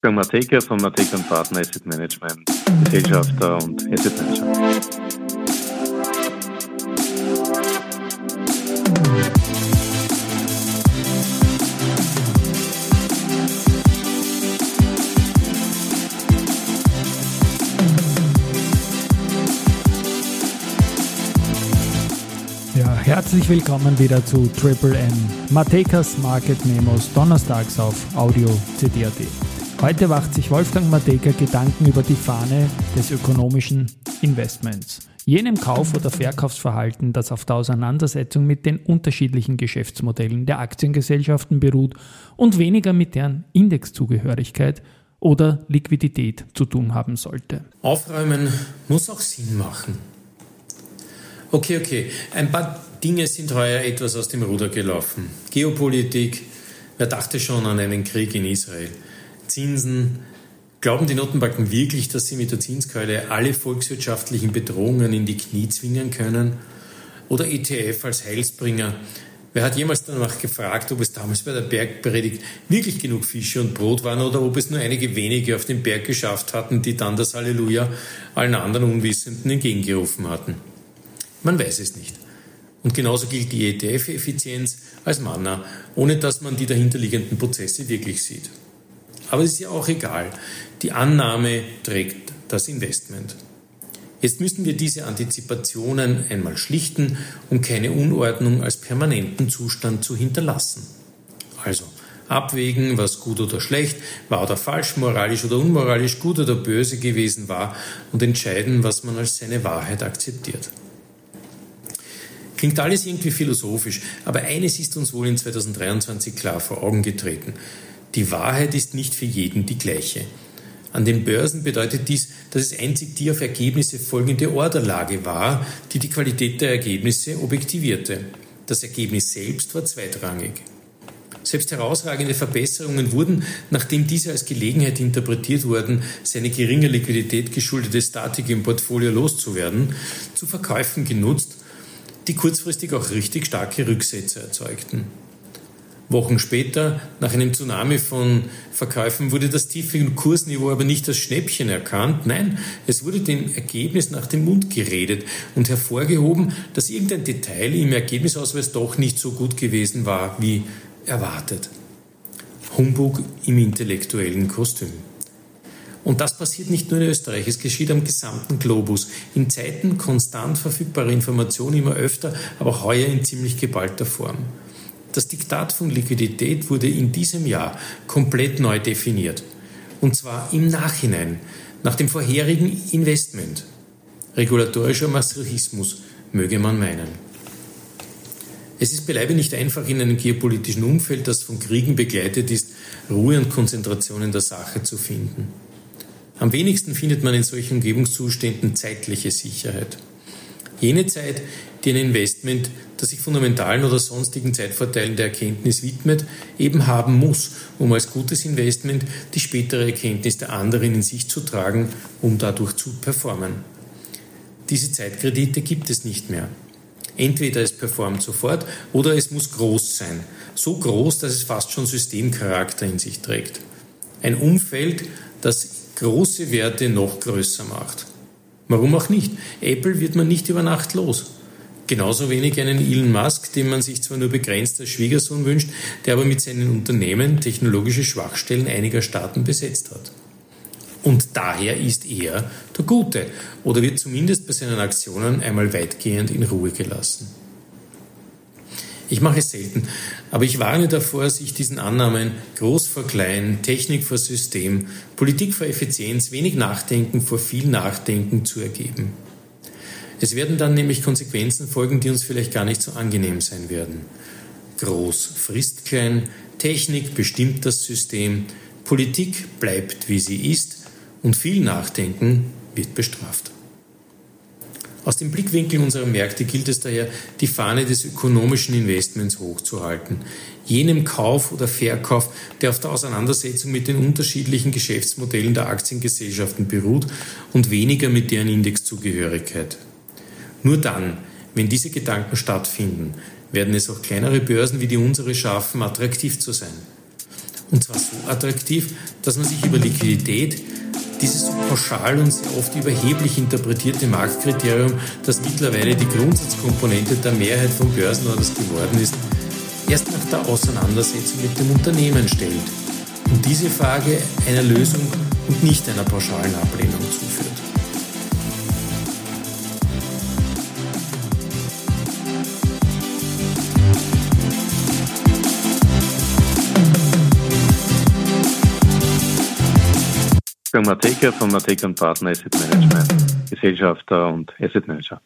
Wolfgang Mateka von Mateka Partner Asset Management, Gesellschafter und Asset Manager. Ja, herzlich willkommen wieder zu Triple M, Matekas Market Memos, donnerstags auf Audio CD.at. Heute macht sich Wolfgang Mateka Gedanken über die Fahne des ökonomischen Investments, jenem Kauf- oder Verkaufsverhalten, das auf der Auseinandersetzung mit den unterschiedlichen Geschäftsmodellen der Aktiengesellschaften beruht und weniger mit deren Indexzugehörigkeit oder Liquidität zu tun haben sollte. Aufräumen muss auch Sinn machen. Okay, okay. Ein paar Dinge sind heuer etwas aus dem Ruder gelaufen. Geopolitik. Wer dachte schon an einen Krieg in Israel? Zinsen. Glauben die Notenbanken wirklich, dass sie mit der Zinskeule alle volkswirtschaftlichen Bedrohungen in die Knie zwingen können? Oder ETF als Heilsbringer? Wer hat jemals danach gefragt, ob es damals bei der Bergpredigt wirklich genug Fische und Brot waren oder ob es nur einige wenige auf den Berg geschafft hatten, die dann das Halleluja allen anderen Unwissenden entgegengerufen hatten? Man weiß es nicht. Und genauso gilt die ETF-Effizienz als Manna, ohne dass man die dahinterliegenden Prozesse wirklich sieht. Aber es ist ja auch egal. Die Annahme trägt das Investment. Jetzt müssen wir diese Antizipationen einmal schlichten, um keine Unordnung als permanenten Zustand zu hinterlassen. Also abwägen, was gut oder schlecht, wahr oder falsch, moralisch oder unmoralisch, gut oder böse gewesen war und entscheiden, was man als seine Wahrheit akzeptiert. Klingt alles irgendwie philosophisch, aber eines ist uns wohl in 2023 klar vor Augen getreten. Die Wahrheit ist nicht für jeden die gleiche. An den Börsen bedeutet dies, dass es einzig die auf Ergebnisse folgende Orderlage war, die die Qualität der Ergebnisse objektivierte. Das Ergebnis selbst war zweitrangig. Selbst herausragende Verbesserungen wurden, nachdem diese als Gelegenheit interpretiert wurden, seine geringe Liquidität geschuldete Statik im Portfolio loszuwerden, zu Verkäufen genutzt, die kurzfristig auch richtig starke Rücksätze erzeugten. Wochen später, nach einem Tsunami von Verkäufen, wurde das tiefe Kursniveau aber nicht als Schnäppchen erkannt. Nein, es wurde dem Ergebnis nach dem Mund geredet und hervorgehoben, dass irgendein Detail im Ergebnisausweis doch nicht so gut gewesen war wie erwartet. Humbug im intellektuellen Kostüm. Und das passiert nicht nur in Österreich, es geschieht am gesamten Globus. In Zeiten konstant verfügbarer Informationen immer öfter, aber heuer in ziemlich geballter Form. Das Diktat von Liquidität wurde in diesem Jahr komplett neu definiert. Und zwar im Nachhinein, nach dem vorherigen Investment. Regulatorischer Masochismus, möge man meinen. Es ist beileibe nicht einfach in einem geopolitischen Umfeld, das von Kriegen begleitet ist, Ruhe und Konzentration in der Sache zu finden. Am wenigsten findet man in solchen Umgebungszuständen zeitliche Sicherheit. Jene Zeit, die ein Investment, das sich fundamentalen oder sonstigen Zeitvorteilen der Erkenntnis widmet, eben haben muss, um als gutes Investment die spätere Erkenntnis der anderen in sich zu tragen, um dadurch zu performen. Diese Zeitkredite gibt es nicht mehr. Entweder es performt sofort oder es muss groß sein. So groß, dass es fast schon Systemcharakter in sich trägt. Ein Umfeld, das große Werte noch größer macht. Warum auch nicht? Apple wird man nicht über Nacht los. Genauso wenig einen Elon Musk, den man sich zwar nur begrenzt als Schwiegersohn wünscht, der aber mit seinen Unternehmen technologische Schwachstellen einiger Staaten besetzt hat. Und daher ist er der Gute oder wird zumindest bei seinen Aktionen einmal weitgehend in Ruhe gelassen. Ich mache es selten, aber ich warne davor, sich diesen Annahmen groß vor klein, Technik vor System, Politik vor Effizienz, wenig Nachdenken vor viel Nachdenken zu ergeben. Es werden dann nämlich Konsequenzen folgen, die uns vielleicht gar nicht so angenehm sein werden. Groß frisst klein, Technik bestimmt das System, Politik bleibt wie sie ist und viel Nachdenken wird bestraft. Aus dem Blickwinkel unserer Märkte gilt es daher, die Fahne des ökonomischen Investments hochzuhalten. Jenem Kauf oder Verkauf, der auf der Auseinandersetzung mit den unterschiedlichen Geschäftsmodellen der Aktiengesellschaften beruht und weniger mit deren Indexzugehörigkeit. Nur dann, wenn diese Gedanken stattfinden, werden es auch kleinere Börsen wie die unsere schaffen, attraktiv zu sein. Und zwar so attraktiv, dass man sich über Liquidität dieses so pauschal und sehr oft überheblich interpretierte Marktkriterium, das mittlerweile die Grundsatzkomponente der Mehrheit von Börsenorders geworden ist, erst nach der Auseinandersetzung mit dem Unternehmen stellt und diese Frage einer Lösung und nicht einer pauschalen Ablehnung zuführt. Jürgen Mateka von Mateka Partner Asset Management, Gesellschafter und Asset Manager.